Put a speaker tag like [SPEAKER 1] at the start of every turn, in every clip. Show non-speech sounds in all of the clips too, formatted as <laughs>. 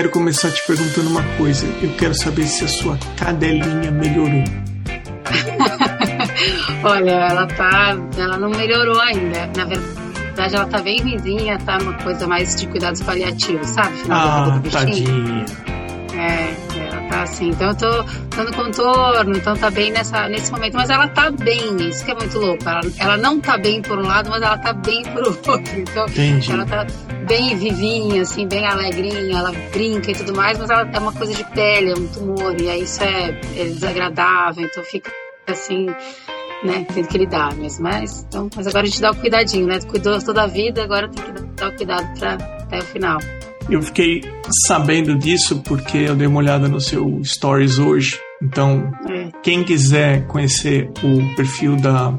[SPEAKER 1] quero começar te perguntando uma coisa. Eu quero saber se a sua cadelinha melhorou. <laughs>
[SPEAKER 2] Olha, ela tá. Ela não melhorou ainda. Na verdade, ela tá bem ruimzinha, tá uma coisa mais de cuidados paliativos, sabe?
[SPEAKER 1] Final ah, tadinha.
[SPEAKER 2] É, tá assim. Então eu tô, no contorno, então tá bem nessa, nesse momento. Mas ela tá bem, isso que é muito louco. Ela, ela não tá bem por um lado, mas ela tá bem por <laughs> outro. Então
[SPEAKER 1] Entendi.
[SPEAKER 2] ela tá bem vivinha, assim, bem alegrinha, ela brinca e tudo mais, mas ela é uma coisa de pele, é um tumor, e aí isso é, é desagradável, então fica assim, né, tem que lidar mesmo. Mas, então, mas agora a gente dá o cuidadinho, né? Cuidou toda a vida, agora tem que dar o cuidado para até o final.
[SPEAKER 1] Eu fiquei sabendo disso porque eu dei uma olhada no seu stories hoje. Então, é. quem quiser conhecer o perfil da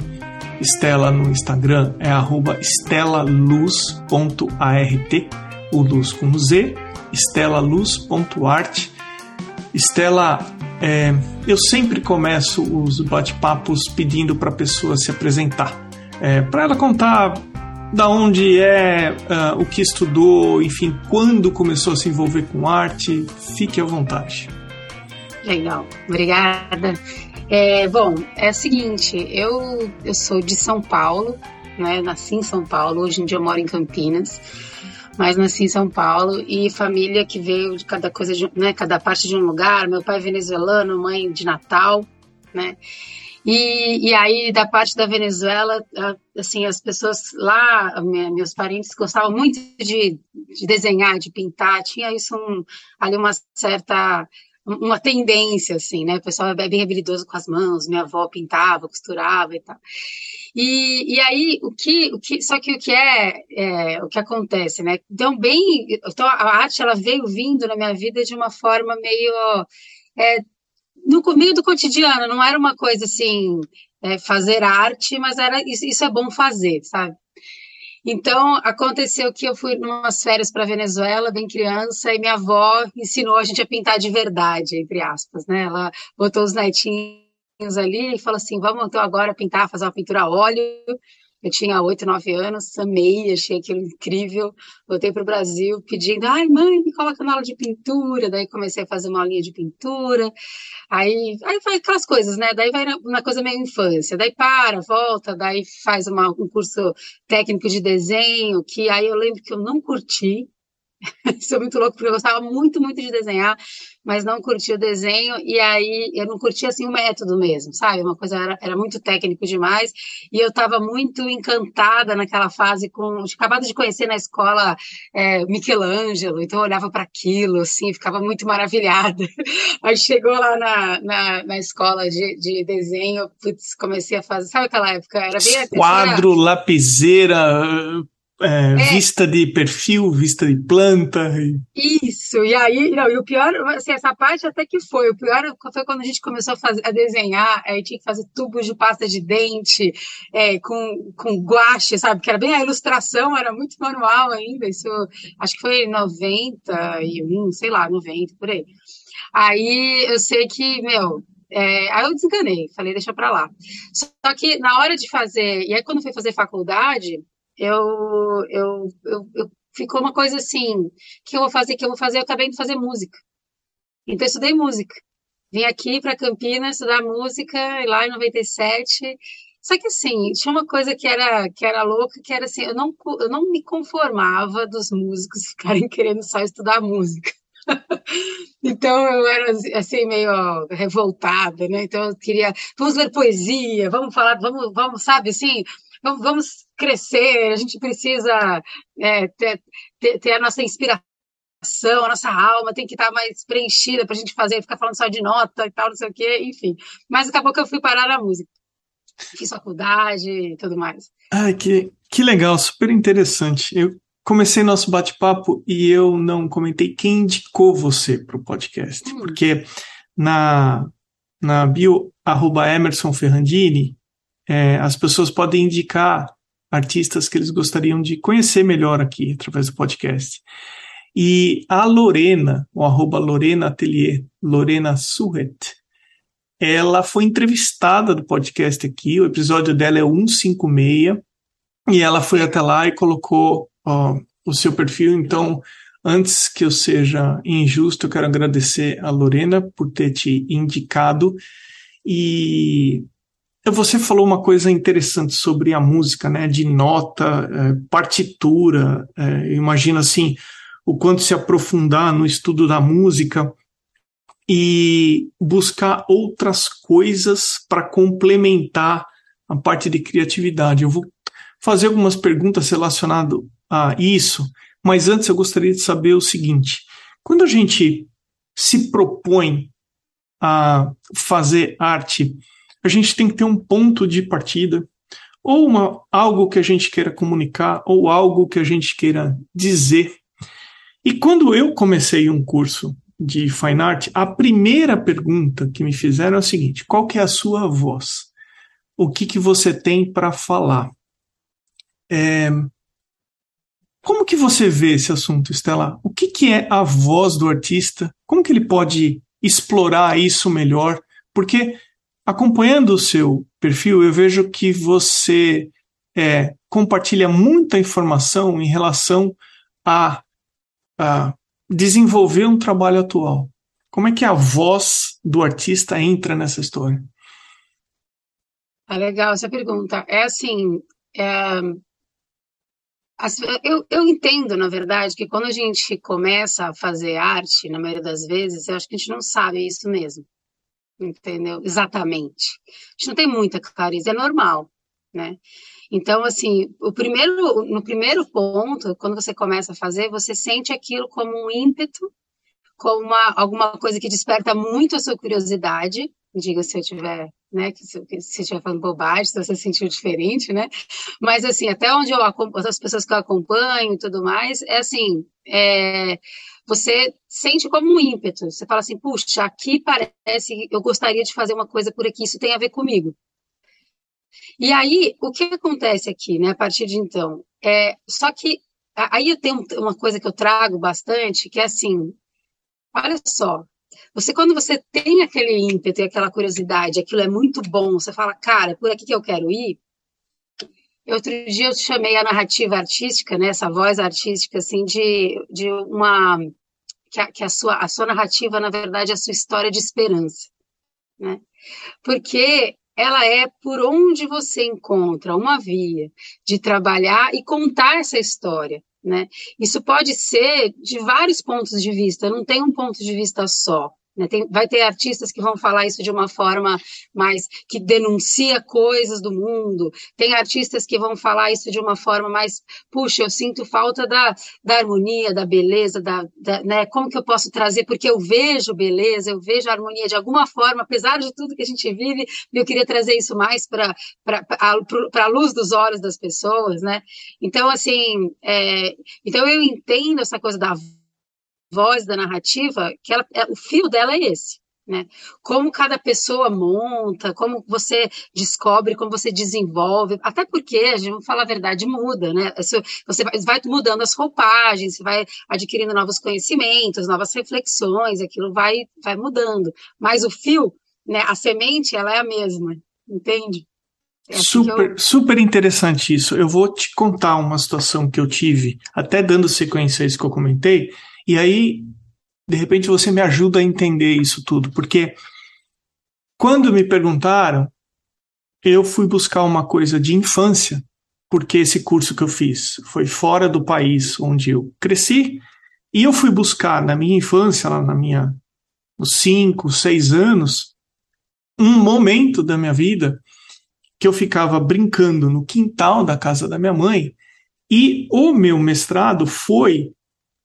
[SPEAKER 1] Estela no Instagram é estelaluz.art, o luz com Z, estelaluz.art. Estela, é, eu sempre começo os bate-papos pedindo para a pessoa se apresentar, é, para ela contar da onde é, uh, o que estudou, enfim, quando começou a se envolver com arte, fique à vontade.
[SPEAKER 2] Legal, obrigada. É, bom, é o seguinte, eu, eu sou de São Paulo, né? Nasci em São Paulo, hoje em dia eu moro em Campinas, mas nasci em São Paulo e família que veio de cada coisa, de, né? Cada parte de um lugar. Meu pai é venezuelano, mãe de Natal, né? E, e aí, da parte da Venezuela, assim, as pessoas lá, meus parentes gostavam muito de, de desenhar, de pintar, tinha isso um, ali uma certa uma tendência, assim, né? O pessoal é bem habilidoso com as mãos, minha avó pintava, costurava e tal. E, e aí, o que, o que, só que o que é, é, o que acontece, né? Então, bem, então a arte, ela veio vindo na minha vida de uma forma meio, é, no meio do cotidiano, não era uma coisa assim, é, fazer arte, mas era isso, isso é bom fazer, sabe? Então, aconteceu que eu fui umas férias para Venezuela, bem criança, e minha avó ensinou a gente a pintar de verdade, entre aspas, né? Ela botou os netinhos ali e falou assim: vamos então agora pintar, fazer uma pintura a óleo. Eu tinha oito, nove anos, amei, achei aquilo incrível. Voltei para o Brasil pedindo, ai, mãe, me coloca na aula de pintura. Daí comecei a fazer uma aulinha de pintura. Aí, aí vai aquelas coisas, né? Daí vai uma coisa meio infância. Daí para, volta, daí faz uma, um curso técnico de desenho, que aí eu lembro que eu não curti. <laughs> É muito louco, porque eu gostava muito, muito de desenhar mas não curtia o desenho, e aí eu não curtia assim o método mesmo, sabe? Uma coisa era, era muito técnico demais, e eu estava muito encantada naquela fase com. acabado de conhecer na escola é, Michelangelo, então eu olhava para aquilo, assim, ficava muito maravilhada. <laughs> Aí chegou lá na, na, na escola de, de desenho, putz, comecei a fazer, sabe aquela época? Era bem
[SPEAKER 1] Quadro, lapiseira, é, é. Vista de perfil, vista de planta.
[SPEAKER 2] Isso, e aí, não, e o pior, assim, essa parte até que foi, o pior foi quando a gente começou a, fazer, a desenhar, aí tinha que fazer tubos de pasta de dente, é, com, com guache, sabe, que era bem a ilustração, era muito manual ainda, isso, acho que foi em 91, sei lá, 90, por aí. Aí eu sei que, meu, é, aí eu desenganei, falei, deixa pra lá. Só que na hora de fazer, e aí quando fui fazer faculdade, eu, eu, eu, eu ficou uma coisa assim, que eu vou fazer, que eu vou fazer, eu acabei de fazer música. Então eu estudei música. Vim aqui para Campinas estudar música lá em 97. Só que assim, tinha uma coisa que era que era louca, que era assim, eu não eu não me conformava dos músicos <laughs> ficarem querendo só estudar música. <laughs> então eu era assim meio revoltada, né? Então eu queria, vamos ler poesia, vamos falar, vamos, vamos, sabe assim, vamos, vamos crescer, a gente precisa é, ter, ter, ter, a nossa inspiração, a nossa alma tem que estar mais preenchida para a gente fazer, ficar falando só de nota e tal, não sei o quê, enfim. Mas acabou que eu fui parar na música. Fiz faculdade e tudo mais.
[SPEAKER 1] Ai, que, que legal, super interessante. Eu comecei nosso bate-papo e eu não comentei quem indicou você para o podcast, hum. porque na, na bio arroba Emerson Ferrandini, é, as pessoas podem indicar artistas que eles gostariam de conhecer melhor aqui através do podcast. E a Lorena, o arroba Lorena Atelier, Lorena Surret, ela foi entrevistada do podcast aqui, o episódio dela é 156, e ela foi até lá e colocou ó, o seu perfil, então Antes que eu seja injusto, eu quero agradecer a Lorena por ter te indicado. E você falou uma coisa interessante sobre a música, né? De nota, é, partitura. É, imagina assim o quanto se aprofundar no estudo da música e buscar outras coisas para complementar a parte de criatividade. Eu vou fazer algumas perguntas relacionadas a isso, mas antes eu gostaria de saber o seguinte: quando a gente se propõe a fazer arte, a gente tem que ter um ponto de partida, ou uma, algo que a gente queira comunicar, ou algo que a gente queira dizer. E quando eu comecei um curso de Fine Art, a primeira pergunta que me fizeram é a seguinte: qual que é a sua voz? O que, que você tem para falar? É, como que você vê esse assunto, Estela? O que, que é a voz do artista? Como que ele pode explorar isso melhor? Porque acompanhando o seu perfil, eu vejo que você é, compartilha muita informação em relação a, a desenvolver um trabalho atual. Como é que a voz do artista entra nessa história?
[SPEAKER 2] Ah, legal essa pergunta. É assim, é, eu, eu entendo, na verdade, que quando a gente começa a fazer arte, na maioria das vezes, eu acho que a gente não sabe isso mesmo. Entendeu? Exatamente. A gente não tem muita clareza, é normal, né? Então, assim, o primeiro, no primeiro ponto, quando você começa a fazer, você sente aquilo como um ímpeto, como uma, alguma coisa que desperta muito a sua curiosidade, diga se eu tiver, né, que se, que se estiver falando bobagem, se você sentiu diferente, né, mas assim, até onde eu, as pessoas que eu acompanho e tudo mais, é assim, é, você sente como um ímpeto, você fala assim, puxa, aqui parece, eu gostaria de fazer uma coisa por aqui, isso tem a ver comigo. E aí, o que acontece aqui, né, a partir de então? É, só que aí eu tenho uma coisa que eu trago bastante, que é assim, olha só, você, quando você tem aquele ímpeto e aquela curiosidade, aquilo é muito bom, você fala, cara, por aqui que eu quero ir. Outro dia eu chamei a narrativa artística, né, essa voz artística, assim, de, de uma. Que, a, que a, sua, a sua narrativa, na verdade, é a sua história de esperança. Né? Porque ela é por onde você encontra uma via de trabalhar e contar essa história. Né? Isso pode ser de vários pontos de vista, não tem um ponto de vista só. Né? Tem, vai ter artistas que vão falar isso de uma forma mais que denuncia coisas do mundo, tem artistas que vão falar isso de uma forma mais, puxa, eu sinto falta da, da harmonia, da beleza, da, da né? como que eu posso trazer, porque eu vejo beleza, eu vejo harmonia de alguma forma, apesar de tudo que a gente vive, eu queria trazer isso mais para a luz dos olhos das pessoas, né? Então, assim, é, então eu entendo essa coisa da voz da narrativa, que ela, é, o fio dela é esse. Né? Como cada pessoa monta, como você descobre, como você desenvolve, até porque, a gente vai falar a verdade, muda, né? Você vai mudando as roupagens, você vai adquirindo novos conhecimentos, novas reflexões, aquilo vai, vai mudando. Mas o fio, né, a semente, ela é a mesma, entende?
[SPEAKER 1] É assim super, eu... super interessante isso. Eu vou te contar uma situação que eu tive, até dando sequência a isso que eu comentei, e aí, de repente, você me ajuda a entender isso tudo, porque quando me perguntaram, eu fui buscar uma coisa de infância, porque esse curso que eu fiz foi fora do país onde eu cresci, e eu fui buscar na minha infância, lá na minha, nos cinco, seis anos, um momento da minha vida que eu ficava brincando no quintal da casa da minha mãe, e o meu mestrado foi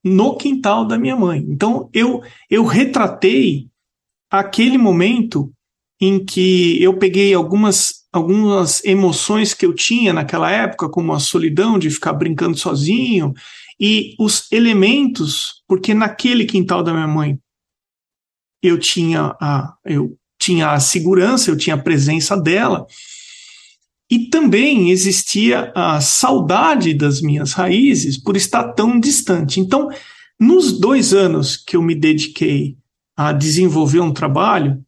[SPEAKER 1] no quintal da minha mãe. Então eu eu retratei aquele momento em que eu peguei algumas algumas emoções que eu tinha naquela época, como a solidão de ficar brincando sozinho e os elementos, porque naquele quintal da minha mãe eu tinha a eu tinha a segurança, eu tinha a presença dela. E também existia a saudade das minhas raízes por estar tão distante. Então, nos dois anos que eu me dediquei a desenvolver um trabalho,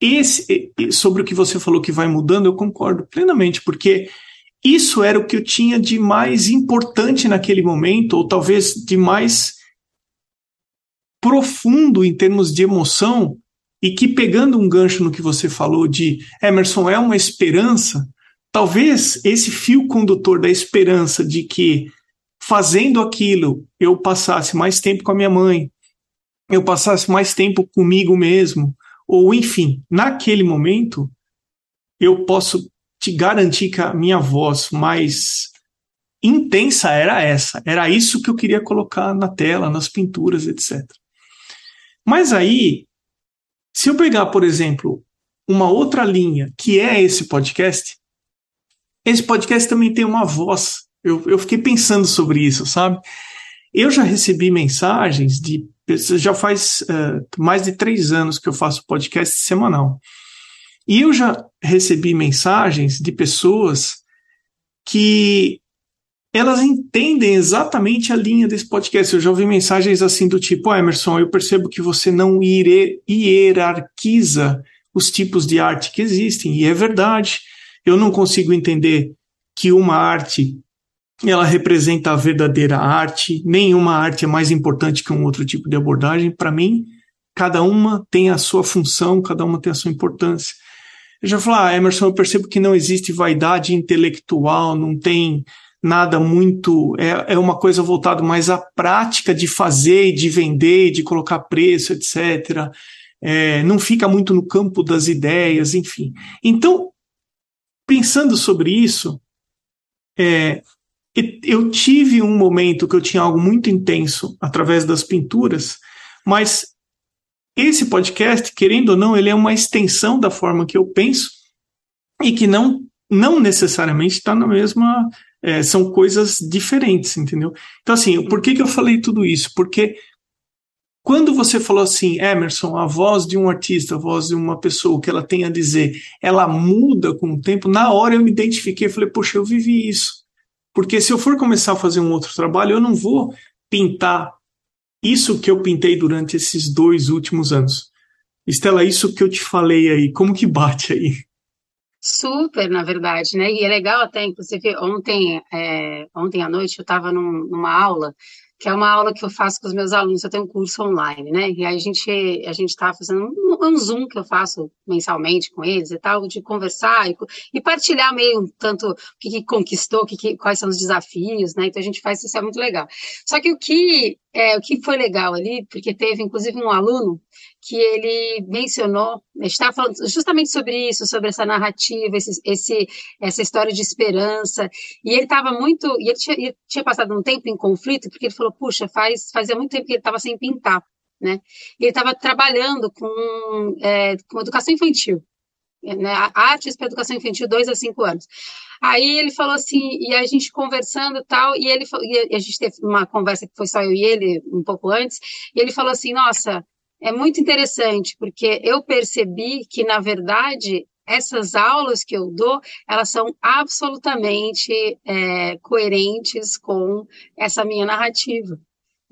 [SPEAKER 1] esse sobre o que você falou que vai mudando, eu concordo plenamente, porque isso era o que eu tinha de mais importante naquele momento, ou talvez de mais profundo em termos de emoção e que, pegando um gancho no que você falou de Emerson, é uma esperança, talvez esse fio condutor da esperança de que fazendo aquilo eu passasse mais tempo com a minha mãe, eu passasse mais tempo comigo mesmo, ou enfim, naquele momento, eu posso te garantir que a minha voz mais intensa era essa, era isso que eu queria colocar na tela, nas pinturas, etc. Mas aí se eu pegar, por exemplo, uma outra linha, que é esse podcast, esse podcast também tem uma voz. Eu, eu fiquei pensando sobre isso, sabe? Eu já recebi mensagens de já faz uh, mais de três anos que eu faço podcast semanal. E eu já recebi mensagens de pessoas que elas entendem exatamente a linha desse podcast. Eu já ouvi mensagens assim do tipo, oh, Emerson, eu percebo que você não hierarquiza os tipos de arte que existem, e é verdade. Eu não consigo entender que uma arte ela representa a verdadeira arte, nenhuma arte é mais importante que um outro tipo de abordagem. Para mim, cada uma tem a sua função, cada uma tem a sua importância. Eu já falei, ah, Emerson, eu percebo que não existe vaidade intelectual, não tem nada muito. É, é uma coisa voltada mais à prática de fazer, de vender, de colocar preço, etc. É, não fica muito no campo das ideias, enfim. Então, pensando sobre isso, é, eu tive um momento que eu tinha algo muito intenso através das pinturas, mas esse podcast, querendo ou não, ele é uma extensão da forma que eu penso e que não, não necessariamente está na mesma é, são coisas diferentes, entendeu? Então, assim, por que, que eu falei tudo isso? Porque quando você falou assim, Emerson, a voz de um artista, a voz de uma pessoa, o que ela tem a dizer, ela muda com o tempo, na hora eu me identifiquei falei, poxa, eu vivi isso. Porque se eu for começar a fazer um outro trabalho, eu não vou pintar isso que eu pintei durante esses dois últimos anos. Estela, isso que eu te falei aí, como que bate aí?
[SPEAKER 2] Super, na verdade, né? E é legal até, inclusive, ontem, é, ontem à noite eu estava num, numa aula, que é uma aula que eu faço com os meus alunos, eu tenho um curso online, né? E aí a gente a gente tá fazendo um, um, Zoom que eu faço mensalmente com eles e tal, de conversar e, e partilhar meio tanto o que, que conquistou, que, que, quais são os desafios, né? Então a gente faz isso, é muito legal. Só que o que, é, o que foi legal ali, porque teve inclusive um aluno que ele mencionou, gente estava falando justamente sobre isso, sobre essa narrativa, esse, esse essa história de esperança, e ele estava muito, e ele tinha, ele tinha, passado um tempo em conflito, porque ele falou, puxa, faz, fazia muito tempo que ele estava sem pintar, né, e ele estava trabalhando com, é, com educação infantil, né, artes para educação infantil, dois a cinco anos. Aí ele falou assim, e a gente conversando tal, e ele e a gente teve uma conversa que foi só eu e ele um pouco antes, e ele falou assim, nossa, é muito interessante, porque eu percebi que, na verdade, essas aulas que eu dou, elas são absolutamente é, coerentes com essa minha narrativa.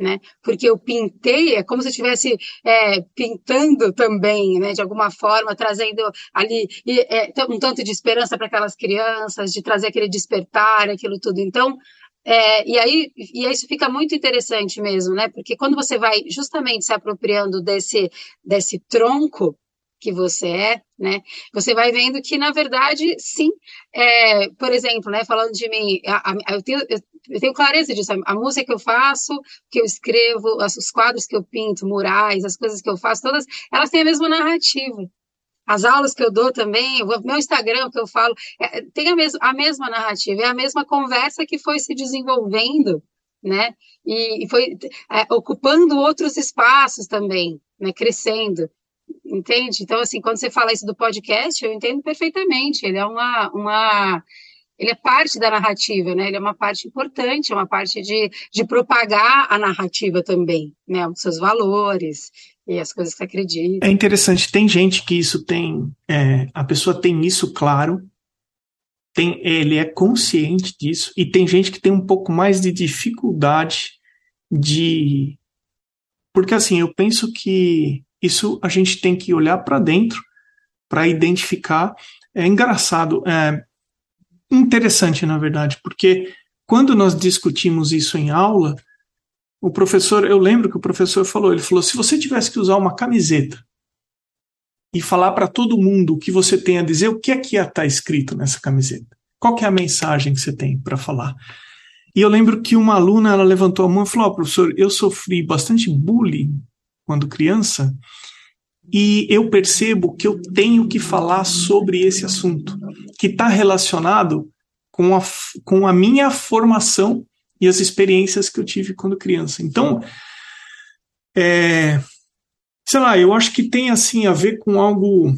[SPEAKER 2] Né? Porque eu pintei, é como se eu estivesse é, pintando também, né? De alguma forma, trazendo ali é, um tanto de esperança para aquelas crianças, de trazer aquele despertar, aquilo tudo. Então, é, e aí e isso fica muito interessante mesmo, né? Porque quando você vai justamente se apropriando desse, desse tronco que você é, né? Você vai vendo que, na verdade, sim, é, por exemplo, né, falando de mim, a, a, eu, tenho, eu, eu, tenho, clareza disso, a, música que eu faço, que eu escrevo, os quadros que eu pinto, murais, as coisas que eu faço, todas, elas têm a mesma narrativa, as aulas que eu dou também, o meu Instagram que eu falo, é, tem a, mes a mesma narrativa, é a mesma conversa que foi se desenvolvendo, né? E, e foi é, ocupando outros espaços também, né? Crescendo, entende? Então, assim, quando você fala isso do podcast, eu entendo perfeitamente. Ele é uma, uma ele é parte da narrativa, né? Ele é uma parte importante, é uma parte de, de propagar a narrativa também, né? Os seus valores, e as coisas que acredita.
[SPEAKER 1] É interessante, tem gente que isso tem, é, a pessoa tem isso claro, tem, ele é consciente disso, e tem gente que tem um pouco mais de dificuldade de. Porque assim, eu penso que isso a gente tem que olhar para dentro para identificar. É engraçado, é interessante, na verdade, porque quando nós discutimos isso em aula, o professor, eu lembro que o professor falou, ele falou, se você tivesse que usar uma camiseta e falar para todo mundo o que você tem a dizer, o que é que ia estar tá escrito nessa camiseta? Qual é a mensagem que você tem para falar? E eu lembro que uma aluna ela levantou a mão e falou: oh, professor, eu sofri bastante bullying quando criança e eu percebo que eu tenho que falar sobre esse assunto, que está relacionado com a, com a minha formação e as experiências que eu tive quando criança. Então, é, sei lá, eu acho que tem assim a ver com algo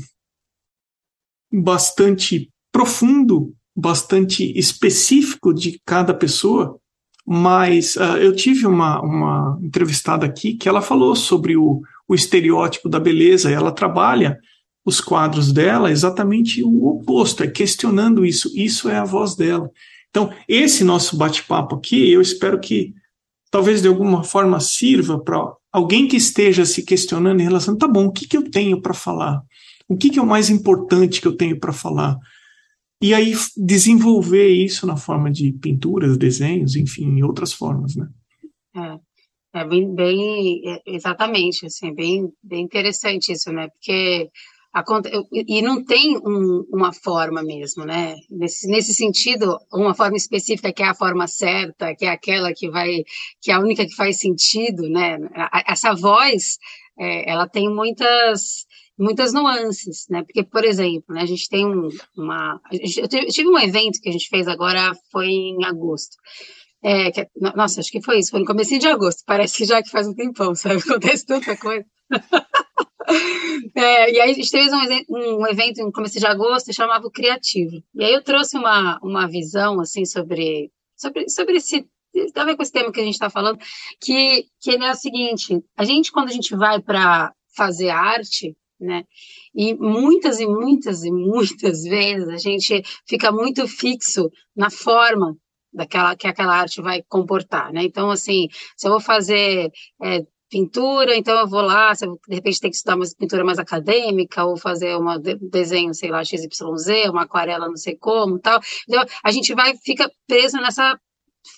[SPEAKER 1] bastante profundo, bastante específico de cada pessoa, mas uh, eu tive uma, uma entrevistada aqui que ela falou sobre o, o estereótipo da beleza, ela trabalha os quadros dela exatamente o oposto, é questionando isso, isso é a voz dela. Então, esse nosso bate-papo aqui, eu espero que talvez de alguma forma sirva para alguém que esteja se questionando em relação, tá bom, o que, que eu tenho para falar? O que, que é o mais importante que eu tenho para falar? E aí desenvolver isso na forma de pinturas, desenhos, enfim, em outras formas, né?
[SPEAKER 2] É, é bem, bem, é, exatamente, assim, bem, bem interessante isso, né? Porque e não tem um, uma forma mesmo, né? Nesse, nesse sentido, uma forma específica que é a forma certa, que é aquela que vai, que é a única que faz sentido, né? Essa voz, é, ela tem muitas muitas nuances, né? Porque, por exemplo, né, a gente tem um, uma. Eu tive um evento que a gente fez agora, foi em agosto. É, que, nossa, acho que foi isso, foi no começo de agosto. Parece que já que faz um tempão, <laughs> sabe? Acontece tanta coisa. <laughs> É, e aí a gente fez um, um evento no começo de agosto chamava o Criativo. E aí eu trouxe uma, uma visão assim sobre, sobre, sobre esse. Tem a ver com esse tema que a gente está falando, que, que é o seguinte: a gente, quando a gente vai para fazer arte, né? E muitas e muitas e muitas <laughs> vezes a gente fica muito fixo na forma daquela que aquela arte vai comportar, né? Então, assim, se eu vou fazer é, pintura, então eu vou lá, se eu, de repente tem que estudar uma pintura mais acadêmica, ou fazer um desenho, sei lá, XYZ, uma aquarela não sei como, tal. Então, a gente vai, fica preso nessa,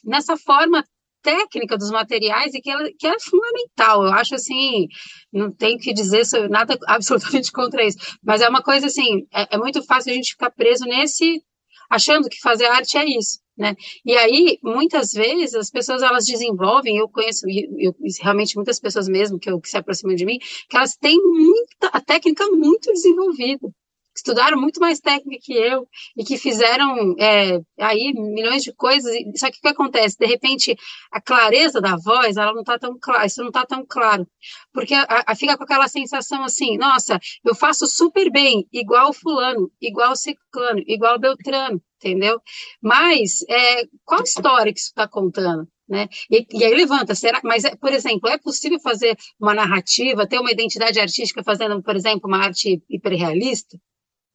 [SPEAKER 2] nessa forma técnica dos materiais e que, ela, que é fundamental. Eu acho assim, não tenho que dizer sobre nada <laughs> absolutamente contra isso, mas é uma coisa assim, é, é muito fácil a gente ficar preso nesse, achando que fazer arte é isso né? E aí, muitas vezes, as pessoas elas desenvolvem, eu conheço eu, realmente muitas pessoas mesmo que, eu, que se aproximam de mim, que elas têm muita, a técnica muito desenvolvida estudaram muito mais técnica que eu e que fizeram é, aí milhões de coisas. Só que o que acontece? De repente, a clareza da voz, ela não está tão clara, isso não está tão claro. Porque a, a, fica com aquela sensação assim, nossa, eu faço super bem, igual fulano, igual ciclano, igual beltrano, entendeu? Mas é, qual história que isso está contando? Né? E, e, aí levanta, será? Mas, é, por exemplo, é possível fazer uma narrativa, ter uma identidade artística fazendo, por exemplo, uma arte hiperrealista?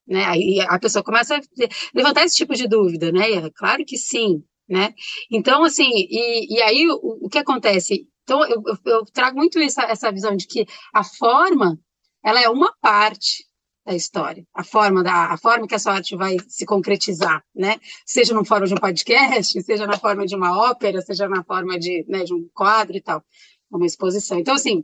[SPEAKER 2] Né? Aí a pessoa começa a levantar esse tipo de dúvida, né? É claro que sim, né? Então, assim, e, e aí o, o que acontece? Então, eu, eu, trago muito essa, essa visão de que a forma, ela é uma parte da história, a forma da a forma que a sua arte vai se concretizar, né? Seja na forma de um podcast, seja na forma de uma ópera, seja na forma de, né, de um quadro e tal, uma exposição. Então, assim,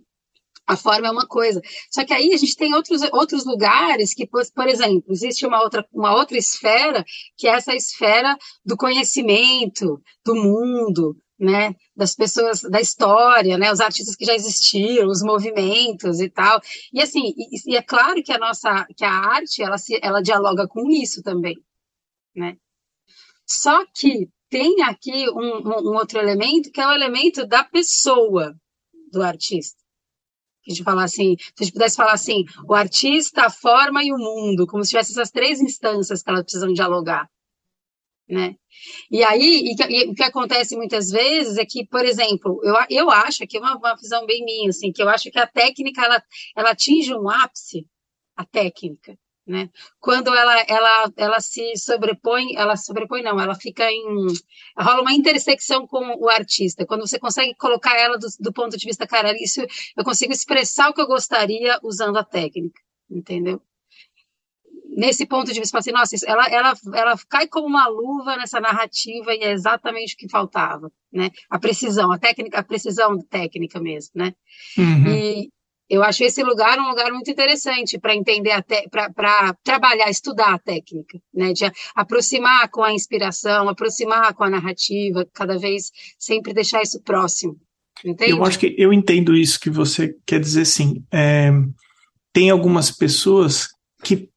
[SPEAKER 2] a forma é uma coisa. Só que aí a gente tem outros, outros lugares que, por, exemplo, existe uma outra, uma outra esfera, que é essa esfera do conhecimento, do mundo, né, das pessoas, da história, né, os artistas que já existiram, os movimentos e tal. E assim, e, e é claro que a nossa, que a arte, ela, se, ela dialoga com isso também, né. Só que tem aqui um, um outro elemento, que é o elemento da pessoa do artista a gente falar assim, se a gente pudesse falar assim, o artista, a forma e o mundo, como se tivesse essas três instâncias que elas precisam dialogar. Né? E aí, e, e, o que acontece muitas vezes é que, por exemplo, eu, eu acho que é uma, uma visão bem minha, assim, que eu acho que a técnica ela, ela atinge um ápice, a técnica, né? Quando ela, ela, ela se sobrepõe, ela sobrepõe não, ela fica em, rola uma intersecção com o artista. Quando você consegue colocar ela do, do ponto de vista, cara, isso eu consigo expressar o que eu gostaria usando a técnica, entendeu? nesse ponto de vista, assim, nossa, ela, ela, ela cai como uma luva nessa narrativa e é exatamente o que faltava, né? A precisão, a técnica, a precisão técnica mesmo, né? Uhum. E eu acho esse lugar um lugar muito interessante para entender até para trabalhar, estudar a técnica, né? De aproximar com a inspiração, aproximar com a narrativa, cada vez sempre deixar isso próximo. Entende?
[SPEAKER 1] Eu acho que eu entendo isso que você quer dizer, sim. É, tem algumas pessoas que,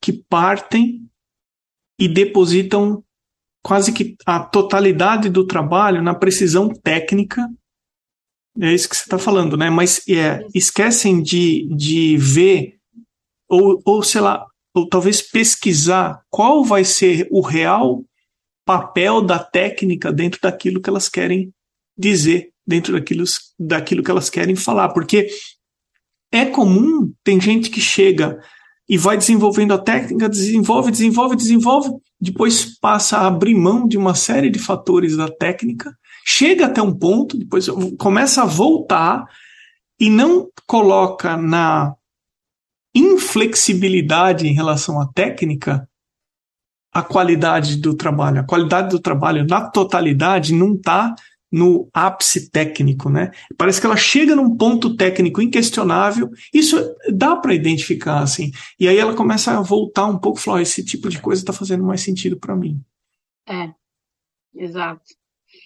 [SPEAKER 1] que partem e depositam quase que a totalidade do trabalho na precisão técnica. É isso que você está falando, né? Mas é, esquecem de, de ver, ou, ou sei lá, ou talvez pesquisar qual vai ser o real papel da técnica dentro daquilo que elas querem dizer, dentro daquilo, daquilo que elas querem falar. Porque é comum, tem gente que chega e vai desenvolvendo a técnica, desenvolve, desenvolve, desenvolve, depois passa a abrir mão de uma série de fatores da técnica, chega até um ponto, depois começa a voltar e não coloca na inflexibilidade em relação à técnica a qualidade do trabalho. A qualidade do trabalho na totalidade não está no ápice técnico, né? Parece que ela chega num ponto técnico inquestionável. Isso dá para identificar, assim. E aí ela começa a voltar um pouco, falar: esse tipo de coisa está fazendo mais sentido para mim.
[SPEAKER 2] É, exato.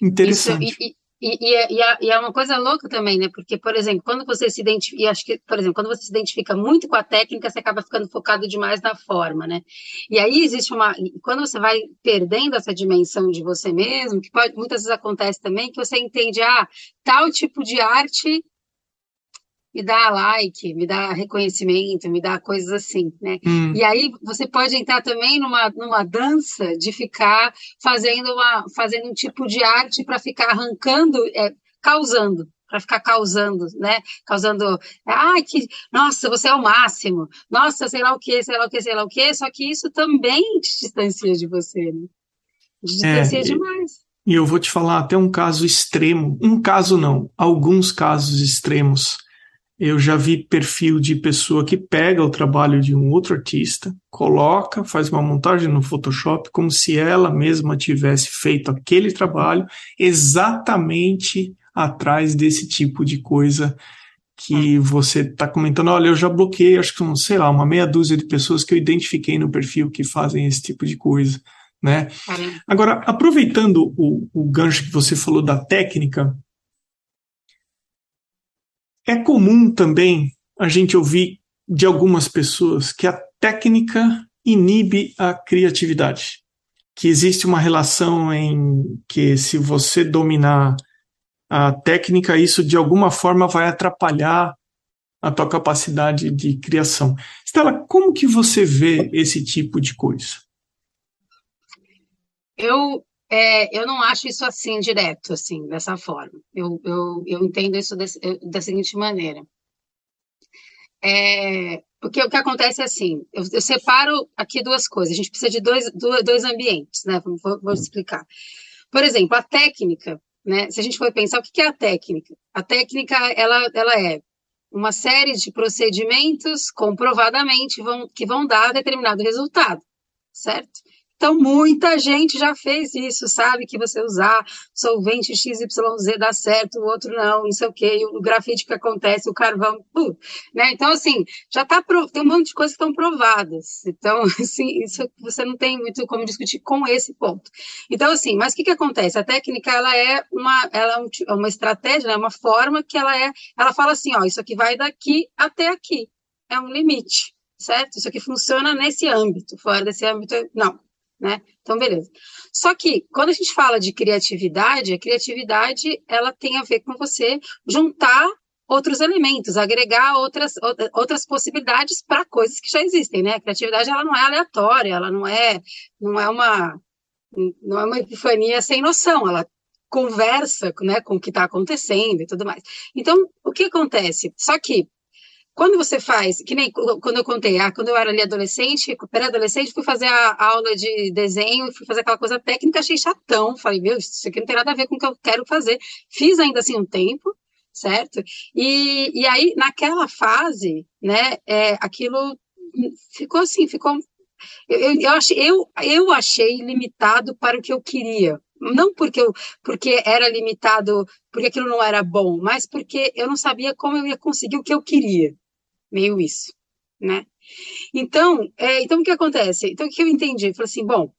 [SPEAKER 1] Interessante.
[SPEAKER 2] Isso, e, e, é, e, é, e, é, uma coisa louca também, né? Porque, por exemplo, quando você se identifica, acho que, por exemplo, quando você se identifica muito com a técnica, você acaba ficando focado demais na forma, né? E aí existe uma. Quando você vai perdendo essa dimensão de você mesmo, que pode, muitas vezes acontece também, que você entende, ah, tal tipo de arte me dá like, me dá reconhecimento, me dá coisas assim, né? Hum. E aí você pode entrar também numa, numa dança de ficar fazendo, uma, fazendo um tipo de arte para ficar arrancando, é, causando, para ficar causando, né? Causando, ai, que, nossa, você é o máximo, nossa, sei lá o que, sei lá o que, sei lá o que, só que isso também te distancia de você, né? Te distancia é, demais.
[SPEAKER 1] E eu vou te falar até um caso extremo, um caso não, alguns casos extremos eu já vi perfil de pessoa que pega o trabalho de um outro artista, coloca, faz uma montagem no Photoshop como se ela mesma tivesse feito aquele trabalho exatamente atrás desse tipo de coisa que você está comentando. Olha, eu já bloqueei, acho que, sei lá, uma meia dúzia de pessoas que eu identifiquei no perfil que fazem esse tipo de coisa. Né? Agora, aproveitando o, o gancho que você falou da técnica, é comum também a gente ouvir de algumas pessoas que a técnica inibe a criatividade, que existe uma relação em que se você dominar a técnica, isso de alguma forma vai atrapalhar a tua capacidade de criação. Stella, como que você vê esse tipo de coisa?
[SPEAKER 2] Eu é, eu não acho isso assim direto, assim, dessa forma. Eu, eu, eu entendo isso desse, da seguinte maneira. É, porque o que acontece é assim, eu, eu, separo aqui duas coisas. A gente precisa de dois, dois ambientes, né? Vou, vou explicar. Por exemplo, a técnica, né? Se a gente for pensar, o que é a técnica? A técnica, ela, ela é uma série de procedimentos comprovadamente vão, que vão dar determinado resultado, certo? Então, muita gente já fez isso, sabe? Que você usar solvente XYZ dá certo, o outro não, não sei o quê, o grafite que acontece, o carvão, tudo, né? Então, assim, já tá, tem um monte de coisas que estão provadas. Então, <laughs> assim, isso você não tem muito como discutir com esse ponto. Então, assim, mas o que que acontece? A técnica, ela é uma, ela é, é uma estratégia, né? uma forma que ela é, ela fala assim, ó, isso aqui vai daqui até aqui. É um limite certo? Isso aqui funciona nesse âmbito, fora desse âmbito, não né? Então, beleza. Só que quando a gente fala de criatividade, a criatividade ela tem a ver com você juntar outros elementos, agregar outras, outras possibilidades para coisas que já existem, né? A criatividade ela não é aleatória, ela não é, não é uma não é uma epifania sem noção, ela conversa né, com o que está acontecendo e tudo mais. Então, o que acontece? Só que quando você faz, que nem quando eu contei, ah, quando eu era ali adolescente, pré-adolescente, fui fazer a aula de desenho, fui fazer aquela coisa técnica, achei chatão. Falei, meu, isso aqui não tem nada a ver com o que eu quero fazer. Fiz ainda assim um tempo, certo? E, e aí, naquela fase, né, é, aquilo ficou assim, ficou eu, eu, eu, achei, eu, eu achei limitado para o que eu queria. Não porque, eu, porque era limitado, porque aquilo não era bom, mas porque eu não sabia como eu ia conseguir o que eu queria. Meio isso, né? Então, é, então o que acontece? Então, o que eu entendi? Falei assim, bom,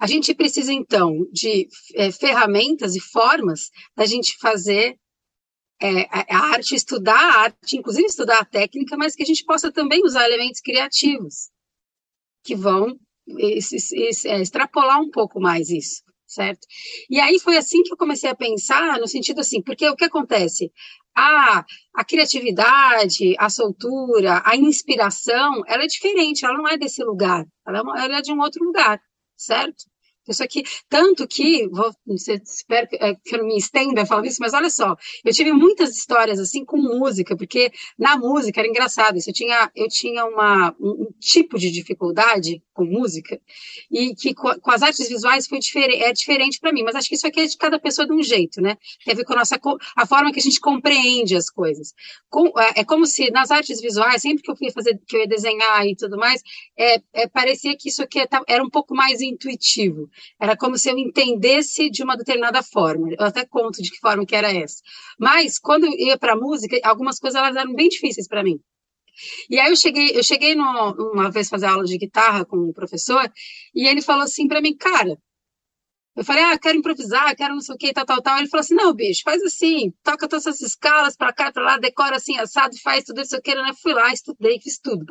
[SPEAKER 2] a gente precisa, então, de é, ferramentas e formas da gente fazer é, a arte, estudar a arte, inclusive estudar a técnica, mas que a gente possa também usar elementos criativos que vão é, extrapolar um pouco mais isso, certo? E aí foi assim que eu comecei a pensar, no sentido assim, porque o que acontece? A, a criatividade, a soltura, a inspiração, ela é diferente, ela não é desse lugar, ela é, ela é de um outro lugar, certo? Isso aqui, tanto que, vou, espero que, é, que eu não me estenda falando isso, mas olha só, eu tive muitas histórias assim com música, porque na música era engraçado isso, eu tinha, eu tinha uma, um, tipo de dificuldade com música, e que com, com as artes visuais foi diferente, é diferente para mim, mas acho que isso aqui é de cada pessoa de um jeito, né? Tem a ver com a nossa, a forma que a gente compreende as coisas. Com, é, é, como se nas artes visuais, sempre que eu fui fazer, que eu ia desenhar e tudo mais, é, é parecia que isso aqui era um pouco mais intuitivo. Era como se eu entendesse de uma determinada forma. Eu até conto de que forma que era essa. Mas quando eu ia para música, algumas coisas elas eram bem difíceis para mim. E aí eu cheguei, eu cheguei no, uma vez fazer aula de guitarra com um professor e ele falou assim para mim, cara, eu falei, ah, quero improvisar, quero não sei o que, tal, tal, tal. Ele falou assim, não, bicho, faz assim, toca todas essas escalas para cá, para lá, decora assim, assado, faz tudo isso, eu quero, né? Fui lá, estudei, fiz tudo.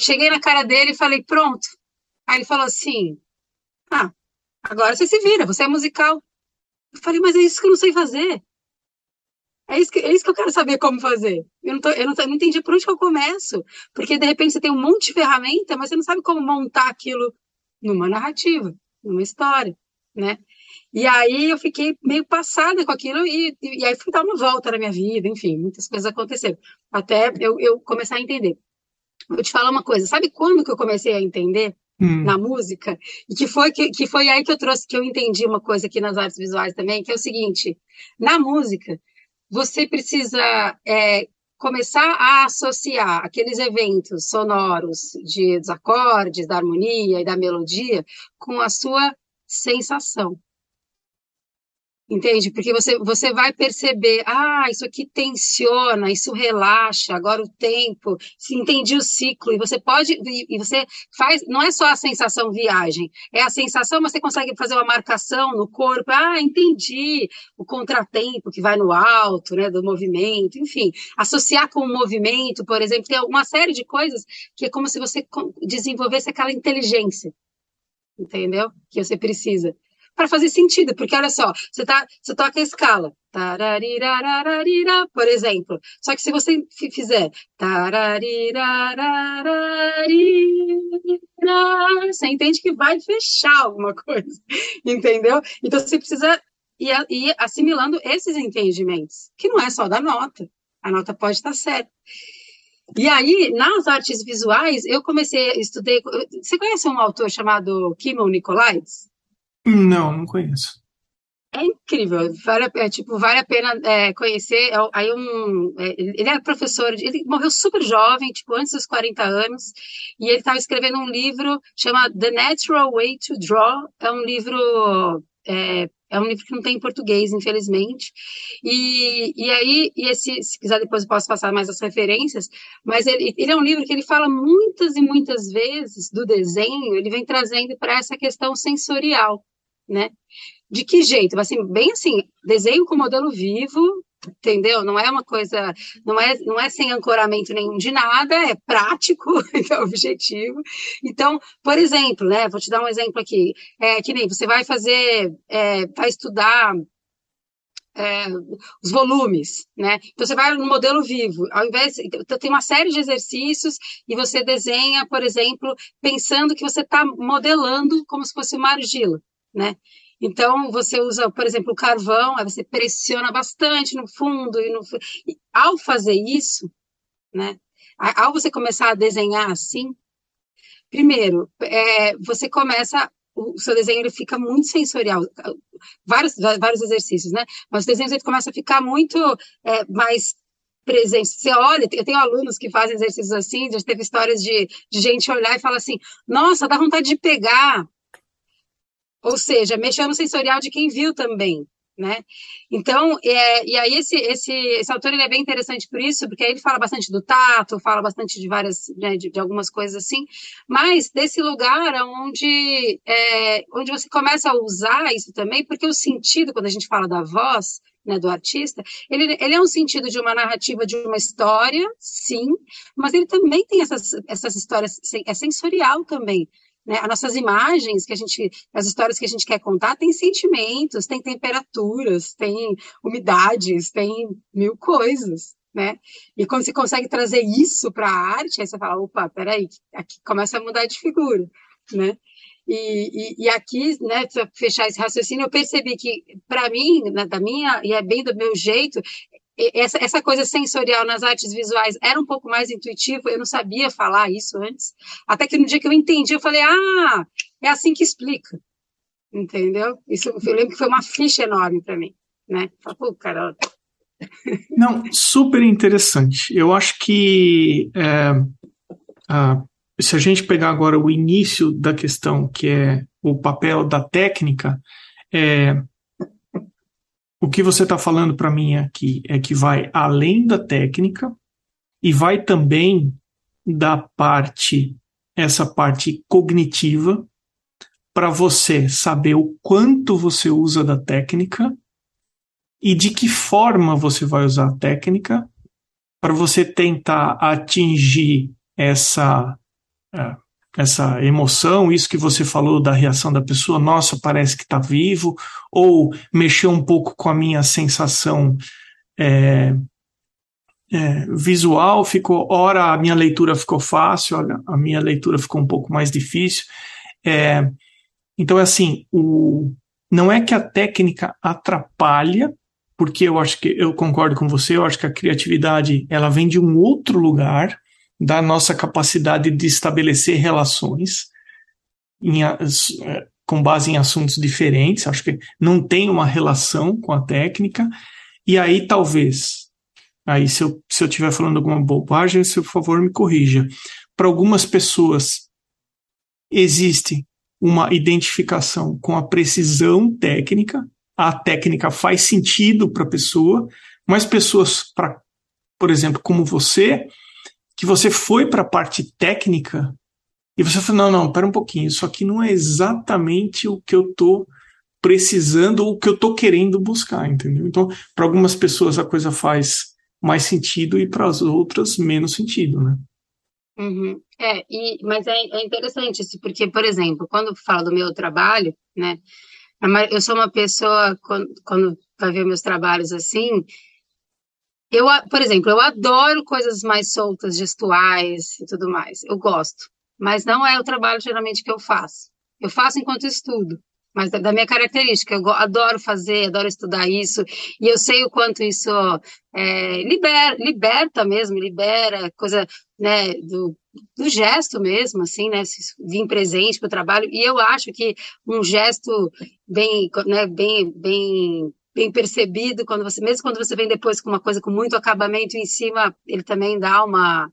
[SPEAKER 2] Cheguei na cara dele e falei, pronto, Aí ele falou assim: Ah, agora você se vira, você é musical. Eu falei, mas é isso que eu não sei fazer. É isso que, é isso que eu quero saber como fazer. Eu não, tô, eu, não, eu não entendi por onde que eu começo. Porque, de repente, você tem um monte de ferramenta, mas você não sabe como montar aquilo numa narrativa, numa história, né? E aí eu fiquei meio passada com aquilo e, e, e aí fui dar uma volta na minha vida, enfim, muitas coisas aconteceram. Até eu, eu começar a entender. Vou te falar uma coisa, sabe quando que eu comecei a entender? Hum. na música, e que foi, que, que foi aí que eu trouxe, que eu entendi uma coisa aqui nas artes visuais também, que é o seguinte, na música, você precisa é, começar a associar aqueles eventos sonoros de, dos acordes, da harmonia e da melodia com a sua sensação. Entende? Porque você, você vai perceber, ah, isso aqui tensiona, isso relaxa, agora o tempo, se entendi o ciclo, e você pode, e, você faz, não é só a sensação viagem, é a sensação, mas você consegue fazer uma marcação no corpo, ah, entendi o contratempo que vai no alto, né, do movimento, enfim, associar com o movimento, por exemplo, tem uma série de coisas que é como se você desenvolvesse aquela inteligência, entendeu? Que você precisa para fazer sentido, porque olha só, você, tá, você toca a escala, por exemplo, só que se você fizer você entende que vai fechar alguma coisa, <laughs> entendeu? Então você precisa ir, ir assimilando esses entendimentos, que não é só da nota, a nota pode estar certa. E aí, nas artes visuais, eu comecei, estudei. Você conhece um autor chamado Kimon Nicolaides?
[SPEAKER 1] Não, não conheço.
[SPEAKER 2] É incrível, vale, é, tipo, vale a pena é, conhecer. É aí um, é, ele é professor, ele morreu super jovem, tipo, antes dos 40 anos, e ele estava escrevendo um livro chamado The Natural Way to Draw. É um livro é, é, um livro que não tem em português, infelizmente. E, e aí, e esse, se quiser depois eu posso passar mais as referências, mas ele, ele é um livro que ele fala muitas e muitas vezes do desenho, ele vem trazendo para essa questão sensorial né? De que jeito? Assim, bem assim, desenho com modelo vivo, entendeu? Não é uma coisa, não é, não é sem ancoramento nenhum de nada, é prático, <laughs> é objetivo. Então, por exemplo, né? Vou te dar um exemplo aqui. É que nem você vai fazer, é, vai estudar é, os volumes, né? Então você vai no modelo vivo, ao invés então, tem uma série de exercícios e você desenha, por exemplo, pensando que você está modelando como se fosse uma argila né? Então, você usa, por exemplo, o carvão, aí você pressiona bastante no fundo, e, no, e ao fazer isso, né? Ao você começar a desenhar assim, primeiro, é, você começa, o seu desenho ele fica muito sensorial, vários, vários exercícios, né? Mas o desenho ele começa a ficar muito é, mais presente. Você olha, eu tenho alunos que fazem exercícios assim, já teve histórias de, de gente olhar e falar assim: nossa, dá vontade de pegar. Ou seja, mexer no sensorial de quem viu também né? Então, é, e aí esse, esse, esse autor ele é bem interessante por isso, porque aí ele fala bastante do tato, fala bastante de várias, né, de, de, algumas coisas assim, mas desse lugar onde, é, onde você começa a usar isso também, porque o sentido, quando a gente fala da voz, né, do artista, ele, ele é um sentido de uma narrativa, de uma história, sim, mas ele também tem essas, essas histórias, é sensorial também, né? As nossas imagens que a gente, as histórias que a gente quer contar, tem sentimentos, tem temperaturas, tem umidades, tem mil coisas, né? E quando você consegue trazer isso para a arte, aí você fala, opa, peraí, aqui começa a mudar de figura, né? E, e, e, aqui, né, para fechar esse raciocínio, eu percebi que, para mim, né, da minha, e é bem do meu jeito, essa, essa coisa sensorial nas artes visuais era um pouco mais intuitivo, eu não sabia falar isso antes. Até que no dia que eu entendi, eu falei, ah, é assim que explica. Entendeu? Isso, eu lembro que foi uma ficha enorme para mim, né? Pô, cara. <laughs>
[SPEAKER 1] Não, super interessante. Eu acho que é, a, se a gente pegar agora o início da questão, que é o papel da técnica, é, o que você está falando para mim aqui é que vai além da técnica e vai também da parte, essa parte cognitiva, para você saber o quanto você usa da técnica e de que forma você vai usar a técnica para você tentar atingir essa é, essa emoção, isso que você falou da reação da pessoa, nossa, parece que está vivo, ou mexeu um pouco com a minha sensação é, é, visual, ficou, ora a minha leitura ficou fácil, a minha leitura ficou um pouco mais difícil. É, então, é assim, o, não é que a técnica atrapalha, porque eu acho que eu concordo com você, eu acho que a criatividade ela vem de um outro lugar, da nossa capacidade de estabelecer relações em, é, com base em assuntos diferentes. Acho que não tem uma relação com a técnica. E aí, talvez, aí se eu se eu estiver falando alguma bobagem, se por favor me corrija. Para algumas pessoas existe uma identificação com a precisão técnica, a técnica faz sentido para a pessoa, mas pessoas, para, por exemplo, como você, que você foi para a parte técnica e você falou: não, não, pera um pouquinho, isso aqui não é exatamente o que eu estou precisando ou o que eu estou querendo buscar, entendeu? Então, para algumas pessoas a coisa faz mais sentido e para as outras menos sentido, né?
[SPEAKER 2] Uhum. É, e, mas é, é interessante isso, porque, por exemplo, quando eu falo do meu trabalho, né, eu sou uma pessoa, quando, quando vai ver meus trabalhos assim, eu, por exemplo, eu adoro coisas mais soltas, gestuais e tudo mais. Eu gosto. Mas não é o trabalho geralmente que eu faço. Eu faço enquanto estudo. Mas da, minha característica, eu adoro fazer, adoro estudar isso, e eu sei o quanto isso é, libera, liberta mesmo, libera coisa né, do, do gesto mesmo, assim, né, vir presente para o trabalho, e eu acho que um gesto bem, né, bem, bem bem percebido quando você, mesmo quando você vem depois com uma coisa com muito acabamento em cima, ele também dá uma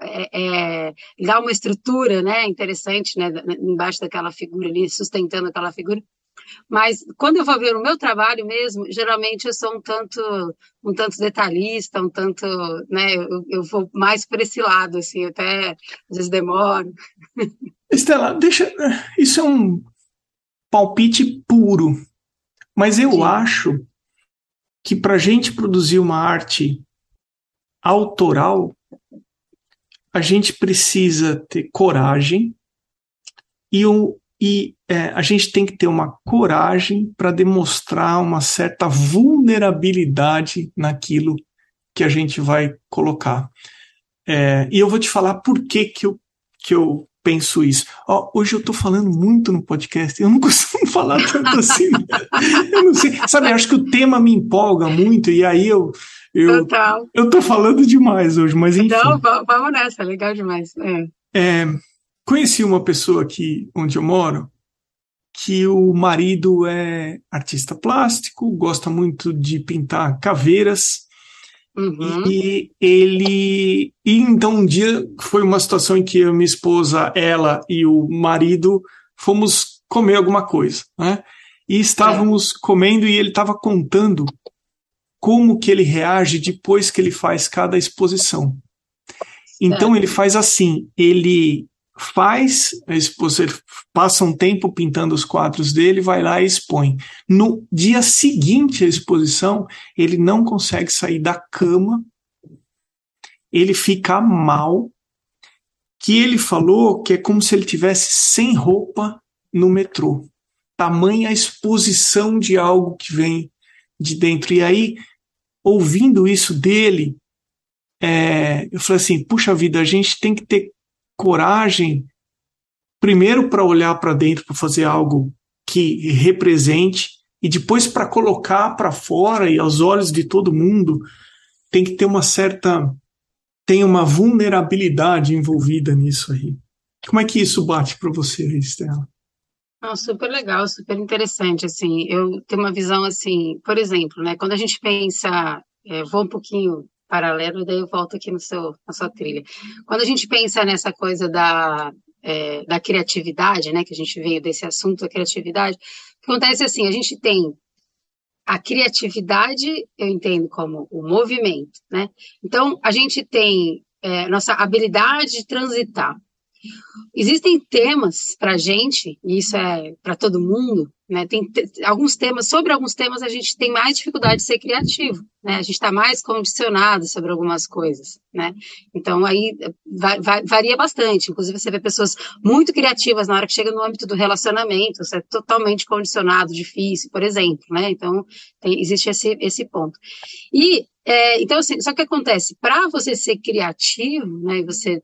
[SPEAKER 2] é, é, dá uma estrutura, né, interessante, né, embaixo daquela figura ali, sustentando aquela figura. Mas quando eu vou ver o meu trabalho mesmo, geralmente eu sou um tanto, um tanto detalhista, um tanto, né, eu, eu vou mais por esse lado, assim, até às vezes demoro. <laughs>
[SPEAKER 1] Estela, deixa, isso é um palpite puro, mas eu Sim. acho que para a gente produzir uma arte autoral, a gente precisa ter coragem e, e é, a gente tem que ter uma coragem para demonstrar uma certa vulnerabilidade naquilo que a gente vai colocar. É, e eu vou te falar por que, que, eu, que eu penso isso. Oh, hoje eu estou falando muito no podcast, eu não <laughs> costumo falar tanto assim. eu não sei. Sabe, acho que o tema me empolga muito e aí eu. Eu, Total. eu tô falando demais hoje, mas enfim.
[SPEAKER 2] Não, vamos nessa, legal demais. É.
[SPEAKER 1] É, conheci uma pessoa aqui onde eu moro que o marido é artista plástico, gosta muito de pintar caveiras
[SPEAKER 2] Uhum.
[SPEAKER 1] E ele. E então um dia foi uma situação em que minha esposa, ela e o marido fomos comer alguma coisa, né? E estávamos é. comendo e ele estava contando como que ele reage depois que ele faz cada exposição. Então é. ele faz assim, ele faz ele passa um tempo pintando os quadros dele, vai lá e expõe. No dia seguinte à exposição, ele não consegue sair da cama, ele fica mal, que ele falou que é como se ele tivesse sem roupa no metrô. Tamanha exposição de algo que vem de dentro. E aí, ouvindo isso dele, é, eu falei assim: puxa vida, a gente tem que ter coragem, primeiro para olhar para dentro, para fazer algo que represente, e depois para colocar para fora e aos olhos de todo mundo, tem que ter uma certa. tem uma vulnerabilidade envolvida nisso aí. Como é que isso bate para você, Estela?
[SPEAKER 2] Não, super legal, super interessante, assim, eu tenho uma visão, assim, por exemplo, né, quando a gente pensa, é, vou um pouquinho paralelo, daí eu volto aqui no seu, na sua trilha. Quando a gente pensa nessa coisa da, é, da criatividade, né, que a gente veio desse assunto da criatividade, acontece assim, a gente tem a criatividade, eu entendo como o movimento, né, então a gente tem é, nossa habilidade de transitar, Existem temas para a gente, e isso é para todo mundo, né? Tem alguns temas, sobre alguns temas a gente tem mais dificuldade de ser criativo, né? A gente está mais condicionado sobre algumas coisas, né? Então aí va va varia bastante. Inclusive você vê pessoas muito criativas na hora que chega no âmbito do relacionamento, você é totalmente condicionado, difícil, por exemplo, né? Então tem, existe esse, esse ponto. E é, então, assim, só que acontece, para você ser criativo, né, e você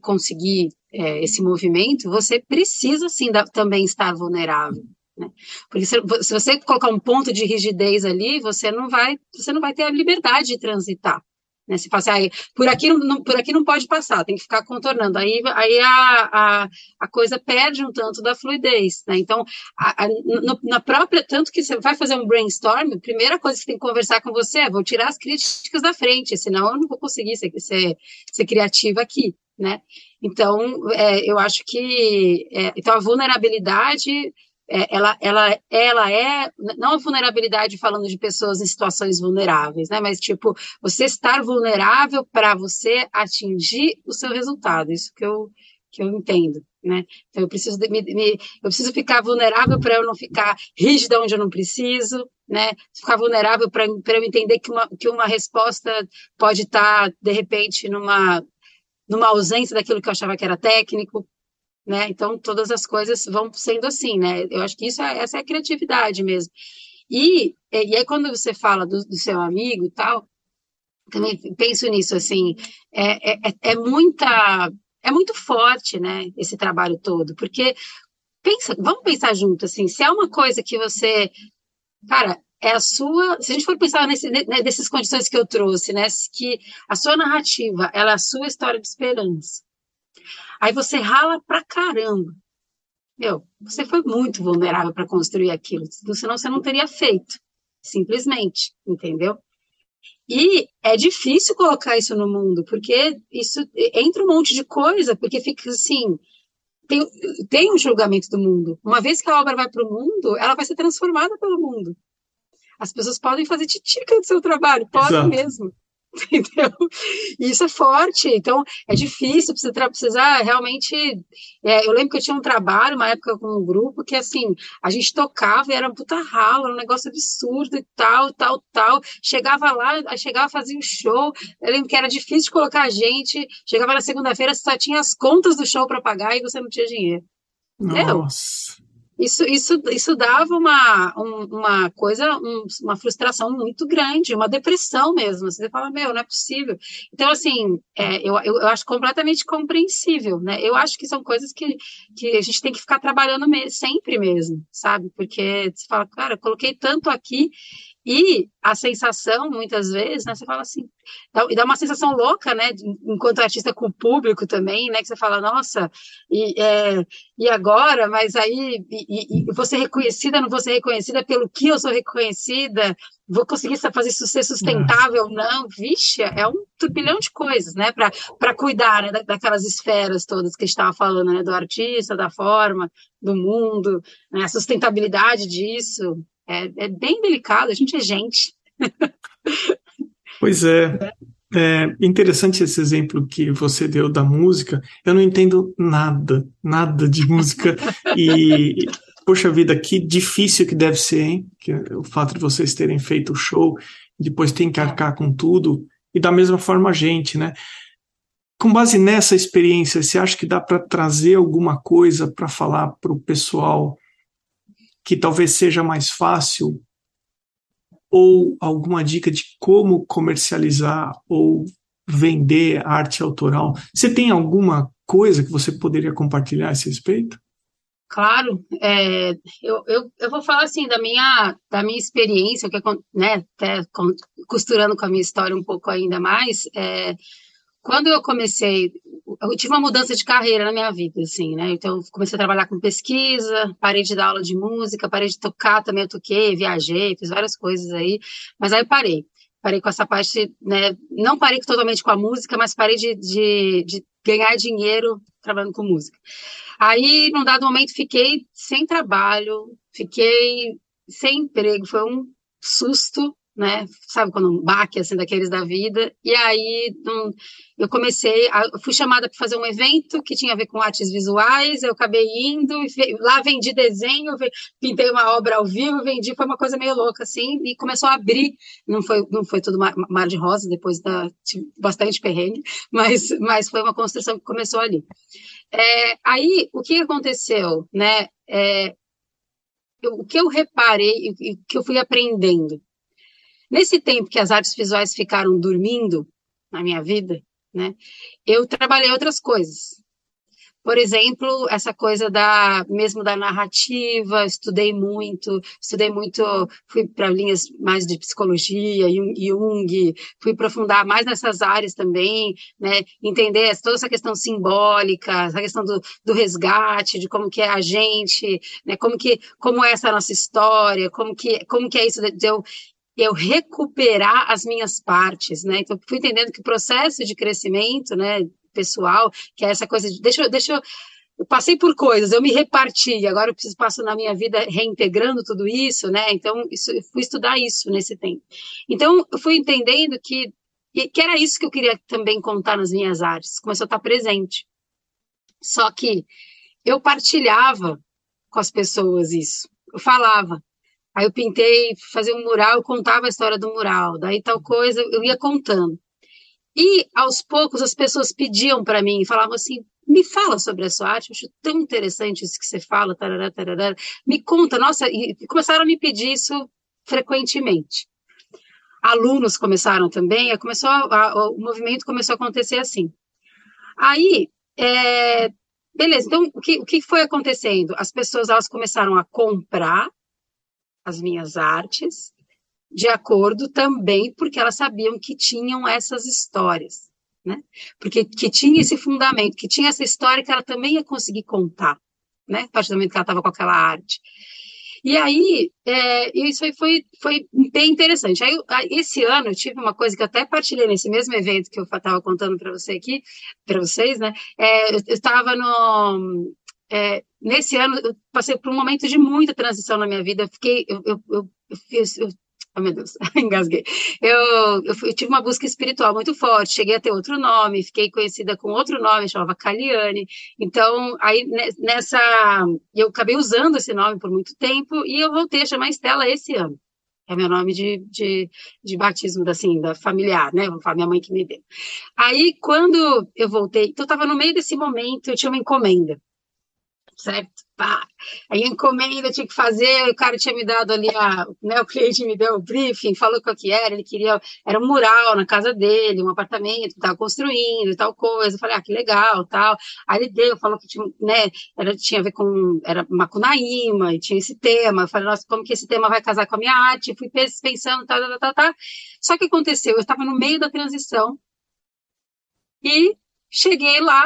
[SPEAKER 2] conseguir é, esse movimento, você precisa sim da, também estar vulnerável. Né? Porque se, se, você colocar um ponto de rigidez ali, você não vai, você não vai ter a liberdade de transitar. Né? Se fala assim, por, aqui não, por aqui não pode passar, tem que ficar contornando. Aí, aí a, a, a coisa perde um tanto da fluidez. Né? Então, a, a, no, na própria, tanto que você vai fazer um brainstorm, a primeira coisa que tem que conversar com você é, vou tirar as críticas da frente, senão eu não vou conseguir ser, ser, ser criativa aqui né? Então, é, eu acho que é, então a vulnerabilidade é, ela, ela, ela é não a vulnerabilidade falando de pessoas em situações vulneráveis, né? Mas tipo você estar vulnerável para você atingir o seu resultado. Isso que eu que eu entendo, né? Então eu preciso de, me, me, eu preciso ficar vulnerável para eu não ficar rígida onde eu não preciso, né? Ficar vulnerável para eu entender que uma, que uma resposta pode estar, tá, de repente, numa numa ausência daquilo que eu achava que era técnico, né? Então todas as coisas vão sendo assim, né? Eu acho que isso é, essa é a criatividade mesmo. E, e aí quando você fala do, do seu amigo e tal, também penso nisso assim, é, é, é, é muita é muito forte, né? Esse trabalho todo, porque pensa, vamos pensar junto assim, se é uma coisa que você, cara, é a sua, se a gente for pensar nesse, né, nessas condições que eu trouxe, né, que a sua narrativa, ela é a sua história de esperança. Aí você rala pra caramba. Meu, você foi muito vulnerável para construir aquilo, senão você não teria feito, simplesmente, entendeu? E é difícil colocar isso no mundo, porque isso entra um monte de coisa, porque fica assim, tem, tem um julgamento do mundo. Uma vez que a obra vai para o mundo, ela vai ser transformada pelo mundo. As pessoas podem fazer titica do seu trabalho, podem Exato. mesmo. <laughs> Entendeu? E isso é forte, então é difícil, precisa precisar realmente. É, eu lembro que eu tinha um trabalho, uma época com um grupo, que assim, a gente tocava e era um puta rala, um negócio absurdo e tal, tal, tal. Chegava lá, chegava, fazia um show. Eu lembro que era difícil de colocar a gente. Chegava na segunda-feira, só tinha as contas do show para pagar e você não tinha dinheiro.
[SPEAKER 1] Nossa.
[SPEAKER 2] Isso, isso, isso dava uma, uma coisa, um, uma frustração muito grande, uma depressão mesmo. Você fala, meu, não é possível. Então, assim, é, eu, eu, acho completamente compreensível, né? Eu acho que são coisas que, que a gente tem que ficar trabalhando sempre mesmo, sabe? Porque você fala, cara, eu coloquei tanto aqui E a sensação, muitas vezes, né, você fala assim, e dá uma sensação louca, né, enquanto artista com o público também, né, que você fala, nossa, e, é, e agora, mas aí, e, e, ser reconhecida, não vou ser reconhecida pelo que eu sou reconhecida, vou conseguir fazer isso ser sustentável ou não, vixe, é um turbilhão de coisas, né, para cuidar, né, daquelas esferas todas que a gente estava falando, né, do artista, da forma, do mundo, né, a sustentabilidade disso, é, é bem delicado, a gente é gente.
[SPEAKER 1] Pois é. É interessante esse exemplo que você deu da música. Eu não entendo nada, nada de música. E, poxa vida, que difícil que deve ser, hein? Que o fato de vocês terem feito o show, depois tem que arcar com tudo. E da mesma forma a gente, né? Com base nessa experiência, você acha que dá para trazer alguma coisa para falar para o pessoal que talvez seja mais fácil ou alguma dica de como comercializar ou vender arte autoral? Você tem alguma coisa que você poderia compartilhar a esse respeito?
[SPEAKER 2] Claro, é, eu, eu, eu vou falar assim da minha, da minha experiência, que é, né, até costurando com a minha história um pouco ainda mais, é, quando eu comecei, eu tive uma mudança de carreira na minha vida, assim, né? Então, comecei a trabalhar com pesquisa, parei de dar aula de música, parei de tocar também, eu toquei, viajei, fiz várias coisas aí, mas aí parei. Parei com essa parte, né? Não parei totalmente com a música, mas parei de, de, de ganhar dinheiro trabalhando com música. Aí, num dado momento, fiquei sem trabalho, fiquei sem emprego, foi um susto né? Sabe quando um baque assim daqueles da vida. E aí um, eu comecei, a, fui chamada para fazer um evento que tinha a ver com artes visuais. Eu acabei indo, lá vendi desenho, pintei uma obra ao vivo, vendi, foi uma coisa meio louca assim. E começou a abrir. Não foi, não foi tudo mar, mar de rosa depois da bastante perrengue, <laughs> mas, mas foi uma construção que começou ali. É, aí o que aconteceu, né? É, eu, o que eu reparei e que eu fui aprendendo Nesse tempo que as artes visuais ficaram dormindo na minha vida, né, eu trabalhei outras coisas. Por exemplo, essa coisa da mesmo da narrativa, estudei muito, estudei muito, fui para linhas mais de psicologia, Jung, fui aprofundar mais nessas áreas também, né, entender toda essa questão simbólica, essa questão do, do resgate, de como que é a gente, né, como que como é essa nossa história, como que como que é isso de eu eu recuperar as minhas partes, né? Então, fui entendendo que o processo de crescimento, né, pessoal, que é essa coisa de, deixa, deixa eu, eu passei por coisas, eu me reparti, agora eu preciso passar na minha vida reintegrando tudo isso, né? Então, isso, eu fui estudar isso nesse tempo. Então, eu fui entendendo que, que era isso que eu queria também contar nas minhas artes, começou a estar presente. Só que eu partilhava com as pessoas isso, eu falava, Aí eu pintei, fazer um mural, eu contava a história do mural, daí tal coisa, eu ia contando. E aos poucos as pessoas pediam para mim, falavam assim: me fala sobre a sua arte, eu acho tão interessante isso que você fala, tarará, tarará. me conta, nossa, e começaram a me pedir isso frequentemente. Alunos começaram também, começou a, a, o movimento começou a acontecer assim. Aí, é, beleza, então o que, o que foi acontecendo? As pessoas elas começaram a comprar as minhas artes, de acordo também porque elas sabiam que tinham essas histórias, né? Porque que tinha esse fundamento, que tinha essa história que ela também ia conseguir contar, né? A partir do momento que ela estava com aquela arte. E aí, é, isso aí foi, foi bem interessante. Aí, esse ano, eu tive uma coisa que eu até partilhei nesse mesmo evento que eu estava contando para você aqui, para vocês, né? É, eu estava no, é, nesse ano eu passei por um momento de muita transição na minha vida. Fiquei, eu, eu, eu, eu fiz, eu, oh meu Deus, <laughs> engasguei. Eu, eu, eu, tive uma busca espiritual muito forte. Cheguei a ter outro nome, fiquei conhecida com outro nome, chamava Caliane. Então, aí nessa, eu acabei usando esse nome por muito tempo e eu voltei a chamar Estela esse ano. É meu nome de, de, de batismo, assim, da familiar, né? Vou falar, minha mãe que me deu. Aí, quando eu voltei, então eu estava no meio desse momento, eu tinha uma encomenda certo? Pá. Aí encomenda tinha que fazer, o cara tinha me dado ali, a, né, o cliente me deu o briefing, falou qual que era, ele queria, era um mural na casa dele, um apartamento que estava construindo e tal coisa. Eu falei, ah, que legal, tal. Aí ele deu, falou que tinha, né, era, tinha a ver com, era Macunaíma, e tinha esse tema. Eu falei, nossa, como que esse tema vai casar com a minha arte? Fui pensando, tá, tá, tá, tá. Só que aconteceu, eu estava no meio da transição e cheguei lá,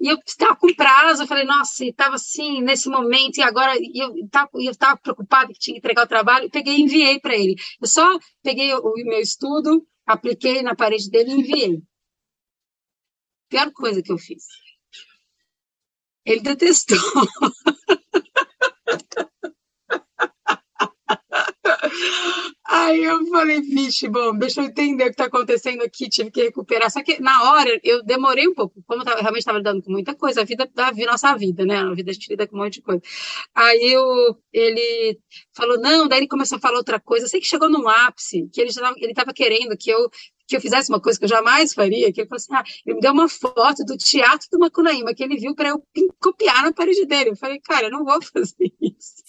[SPEAKER 2] e eu estava com prazo, eu falei, nossa, estava assim, nesse momento, e agora e eu estava preocupada que tinha que entregar o trabalho, peguei e enviei para ele. Eu só peguei o meu estudo, apliquei na parede dele e enviei. Pior coisa que eu fiz. Ele detestou. <laughs> Aí eu falei, vixe, bom, deixa eu entender o que está acontecendo aqui, tive que recuperar. Só que na hora eu demorei um pouco, como eu tava, realmente estava lidando com muita coisa, a vida da nossa vida, né? A vida a gente lida com um monte de coisa. Aí eu, ele falou, não, daí ele começou a falar outra coisa. Eu sei que chegou num ápice, que ele estava querendo que eu que eu fizesse uma coisa que eu jamais faria, que ele falou assim, ah, ele me deu uma foto do teatro do Macunaíma, que ele viu para eu copiar na parede dele. Eu falei, cara, eu não vou <laughs> fazer isso.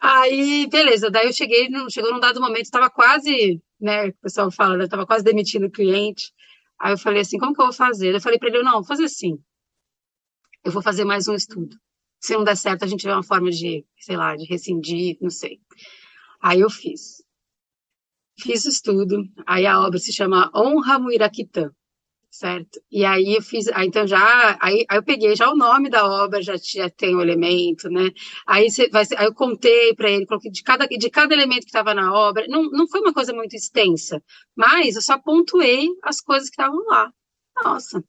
[SPEAKER 2] Aí, beleza, daí eu cheguei, chegou num dado momento, estava quase, né, o pessoal fala, né, estava quase demitindo o cliente. Aí eu falei assim, como que eu vou fazer? Eu falei para ele, não, vou fazer assim, eu vou fazer mais um estudo. Se não der certo, a gente vê uma forma de, sei lá, de rescindir, não sei. Aí eu fiz. Fiz o estudo, aí a obra se chama Honra Muiraquitã certo? E aí eu fiz, aí, então já, aí, aí eu peguei já o nome da obra, já, já tem o elemento, né? Aí, você vai, aí eu contei para ele, coloquei de cada, de cada elemento que estava na obra, não, não foi uma coisa muito extensa, mas eu só pontuei as coisas que estavam lá. Nossa,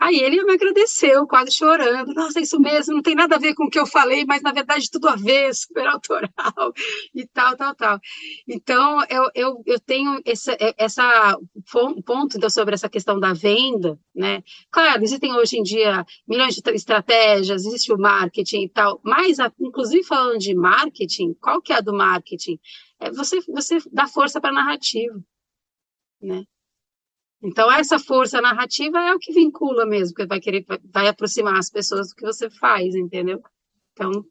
[SPEAKER 2] Aí ele me agradeceu, quase chorando. Nossa, isso mesmo, não tem nada a ver com o que eu falei, mas na verdade tudo a ver, <laughs> super autoral e tal, tal, tal. Então, eu, eu, eu tenho essa, essa ponto então, sobre essa questão da venda, né? Claro, existem hoje em dia milhões de estratégias, existe o marketing e tal, mas, inclusive falando de marketing, qual que é a do marketing? É você, você dá força para a narrativa, né? Então, essa força narrativa é o que vincula mesmo, que vai querer, vai aproximar as pessoas do que você faz, entendeu? Então,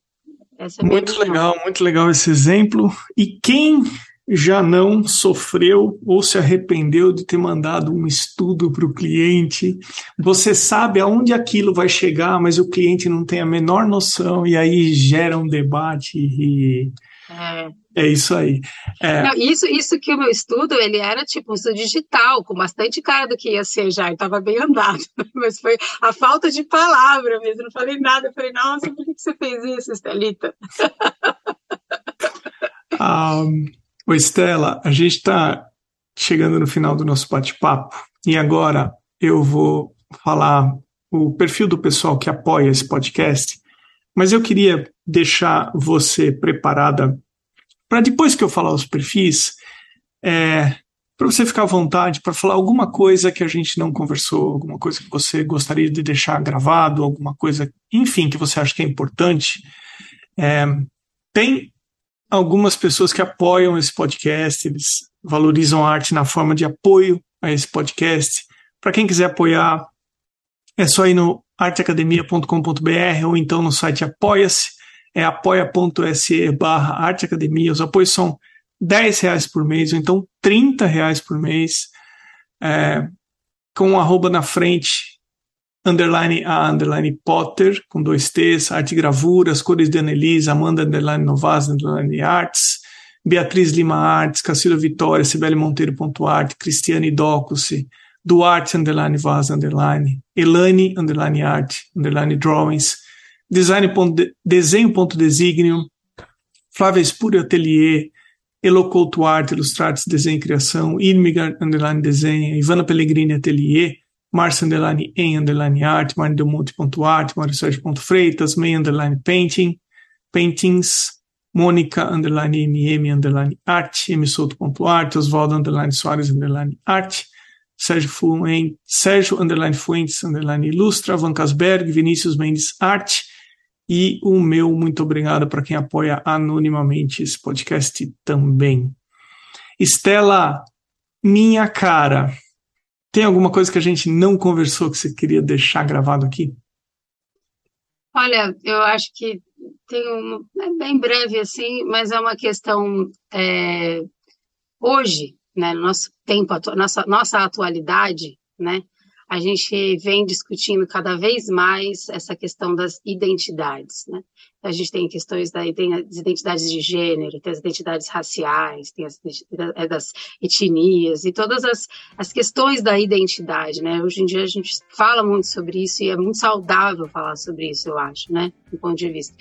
[SPEAKER 2] essa é a
[SPEAKER 1] Muito legal, muito legal esse exemplo. E quem já não sofreu ou se arrependeu de ter mandado um estudo para o cliente. Você sabe aonde aquilo vai chegar, mas o cliente não tem a menor noção, e aí gera um debate e. É. É isso aí. É...
[SPEAKER 2] Não, isso, isso que o meu estudo, ele era tipo um estudo digital, com bastante cara do que ia ser já, estava bem andado, <laughs> mas foi a falta de palavra mesmo, não falei nada, eu falei, nossa, por que você fez isso, Estelita? <laughs>
[SPEAKER 1] um, Estela, a gente está chegando no final do nosso bate-papo, e agora eu vou falar o perfil do pessoal que apoia esse podcast, mas eu queria deixar você preparada para depois que eu falar os perfis, é, para você ficar à vontade para falar alguma coisa que a gente não conversou, alguma coisa que você gostaria de deixar gravado, alguma coisa, enfim, que você acha que é importante. É, tem algumas pessoas que apoiam esse podcast, eles valorizam a arte na forma de apoio a esse podcast. Para quem quiser apoiar, é só ir no arteacademia.com.br ou então no site Apoia-se é apoia.se barra arteacademia. Os apoios são 10 reais por mês, ou então 30 reais por mês, é, com um arroba na frente, underline a underline Potter, com dois T's, arte gravuras, cores de Annelise, Amanda underline Novas, underline arts, Beatriz Lima Artes, Cacilda Vitória, Sibeli Monteiro ponto arte, Cristiane Docus, Duarte underline Vaz underline, Elane underline art, underline drawings, desenho.designio, Flávia Espúrio Atelier, Elocouto Arte, Ilustrates, Desenho e Criação, Irmigar, underline Desenho, Ivana Pellegrini Atelier, Márcia, underline em, underline arte, Mário Delmonte.art, Mário Sérgio.freitas, May, underline painting, paintings, Mônica, underline mm, underline arte, msouto.art, Oswaldo, underline Soares, underline arte, Sérgio Fuentes, Sérgio, underline Fuentes, underline ilustra, Van Casberg, Vinícius Mendes, arte, e o meu muito obrigado para quem apoia anonimamente esse podcast também. Estela, minha cara, tem alguma coisa que a gente não conversou que você queria deixar gravado aqui?
[SPEAKER 2] Olha, eu acho que tem um, é bem breve assim, mas é uma questão é, hoje, né, no nosso tempo, nossa, nossa atualidade, né, a gente vem discutindo cada vez mais essa questão das identidades, né? A gente tem questões da, tem as identidades de gênero, tem as identidades raciais, tem as é, das etnias e todas as, as questões da identidade, né? Hoje em dia a gente fala muito sobre isso e é muito saudável falar sobre isso, eu acho, né? Do ponto de vista.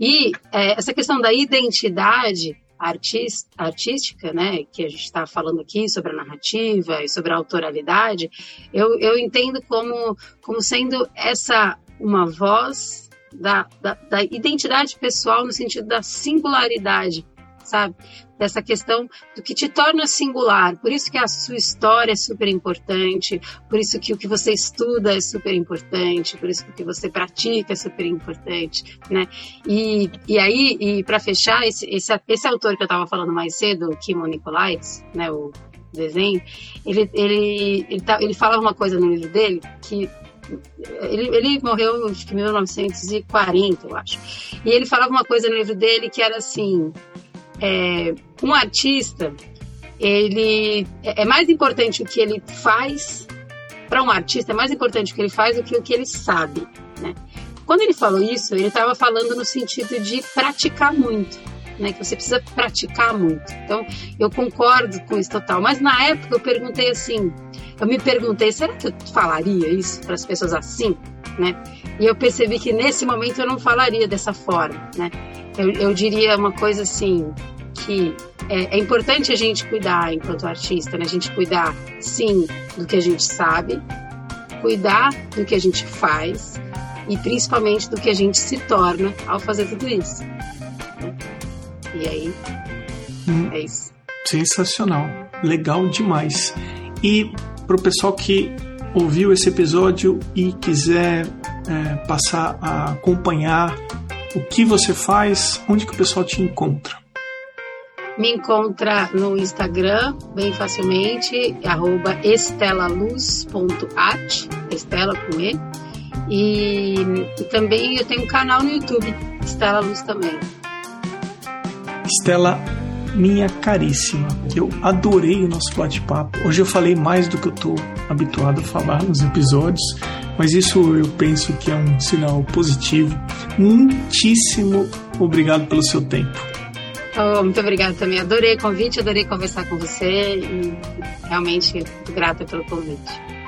[SPEAKER 2] E é, essa questão da identidade artista, artística, né, que a gente está falando aqui sobre a narrativa e sobre a autoralidade, eu, eu entendo como, como sendo essa uma voz da, da, da identidade pessoal no sentido da singularidade sabe? Dessa questão do que te torna singular. Por isso que a sua história é super importante, por isso que o que você estuda é super importante, por isso que o que você pratica é super importante, né? E, e aí, e para fechar, esse, esse, esse autor que eu estava falando mais cedo, Kimo Nicolaides, né, o desenho, ele, ele, ele, tá, ele fala uma coisa no livro dele que ele, ele morreu em 1940, eu acho. E ele falava uma coisa no livro dele que era assim: é, um artista, ele é, é mais importante o que ele faz para um artista é mais importante o que ele faz do que o que ele sabe, né? Quando ele falou isso, ele estava falando no sentido de praticar muito, né? Que você precisa praticar muito. Então, eu concordo com isso total. Mas na época eu perguntei assim, eu me perguntei, será que eu falaria isso para as pessoas assim, né? E eu percebi que nesse momento eu não falaria dessa forma, né? Eu, eu diria uma coisa assim, que é, é, importante a gente cuidar enquanto artista, né? A gente cuidar, sim, do que a gente sabe, cuidar do que a gente faz e principalmente do que a gente se torna ao fazer tudo isso. E aí, hum, é isso.
[SPEAKER 1] Sensacional, legal demais. E para o pessoal que ouviu esse episódio e quiser é, passar a acompanhar o que você faz, onde que o pessoal te encontra?
[SPEAKER 2] Me encontra no Instagram, bem facilmente, arroba estelaluz.art, Estela com E. E, e, também eu tenho um canal no YouTube, Estela Luz também.
[SPEAKER 1] Estela, minha caríssima, eu adorei o nosso bate-papo. Hoje eu falei mais do que eu estou habituado a falar nos episódios, mas isso eu penso que é um sinal positivo. Muitíssimo obrigado pelo seu tempo.
[SPEAKER 2] Oh, muito obrigada também. Adorei o convite, adorei conversar com você e realmente grata pelo convite.